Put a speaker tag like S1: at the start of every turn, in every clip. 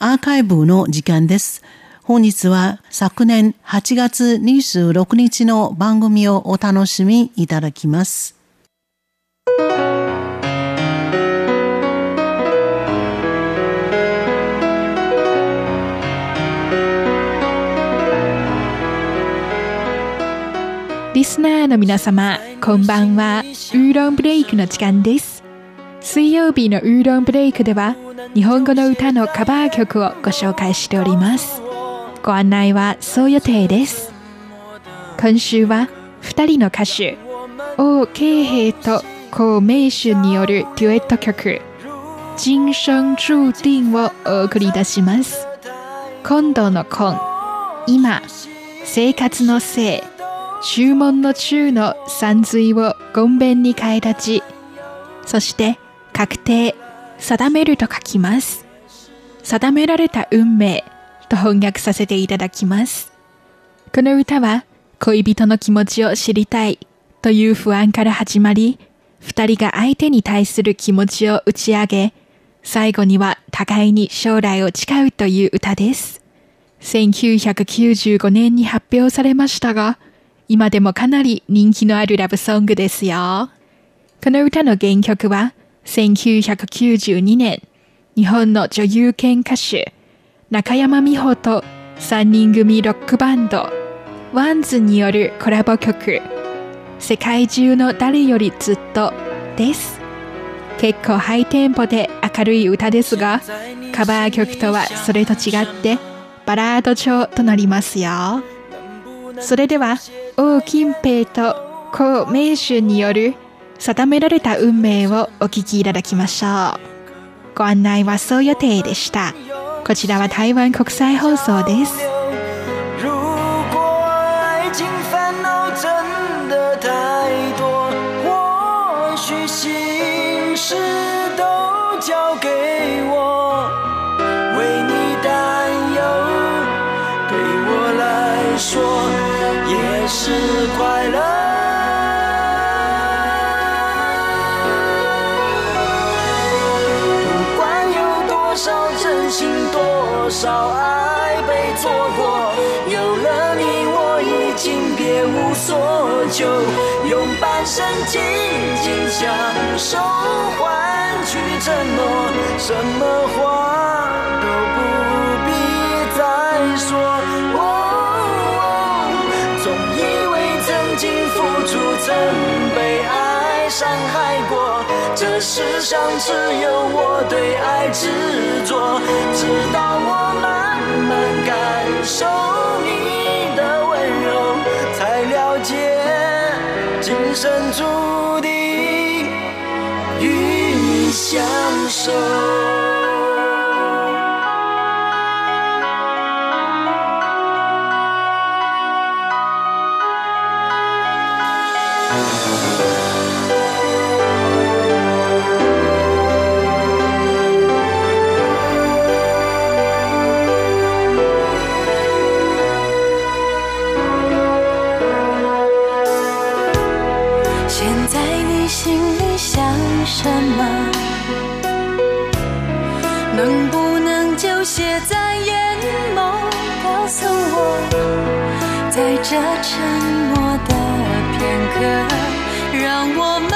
S1: アーカイブの時間です。本日は昨年8月26日の番組をお楽しみいただきます。
S2: リスナーの皆様、こんばんは。ウーロンブレイクの時間です。水曜日のウーロンブレイクでは、日本語の歌のカバー曲をご紹介しております。ご案内はそう予定です。今週は2人の歌手、王慶平と孔明春によるデュエット曲、人生注定をお送り出します。今度の今、今、生活のせい、注文の中の山水を言弁に変え立ち、そして確定、定めると書きます。定められた運命と翻訳させていただきます。この歌は恋人の気持ちを知りたいという不安から始まり、二人が相手に対する気持ちを打ち上げ、最後には互いに将来を誓うという歌です。1995年に発表されましたが、今でもかなり人気のあるラブソングですよ。この歌の原曲は1992年、日本の女優兼歌手、中山美穂と3人組ロックバンド、ワンズによるコラボ曲、世界中の誰よりきっとです。結構ハイテンポで明るい歌ですが、カバー曲とはそれと違ってバラード調となりますよ。それでは、王金平と孔明春による定められた運命をお聞きいただきましょう。ご案内はそう予定でした。こちらは台湾国際放送です。如果多少爱被错过，有了你我已经别无所求，用半生静静相守换取承诺，什么话过，这世上只有我对爱执着，直到我慢慢感。受你的温柔，才了解今生注定与你相守。什么能不能就写在眼眸，告诉我，在这沉默的片刻，让我们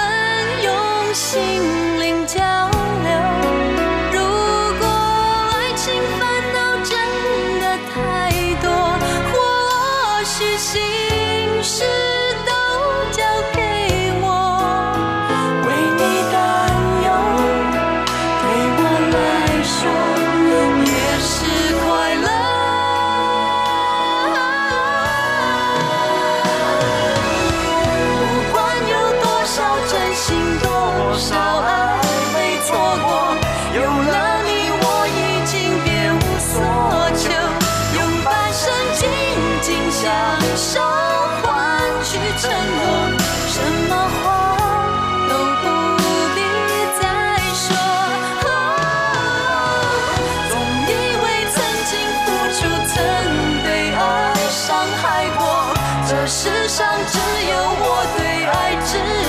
S2: 用心灵交世上只有我对爱执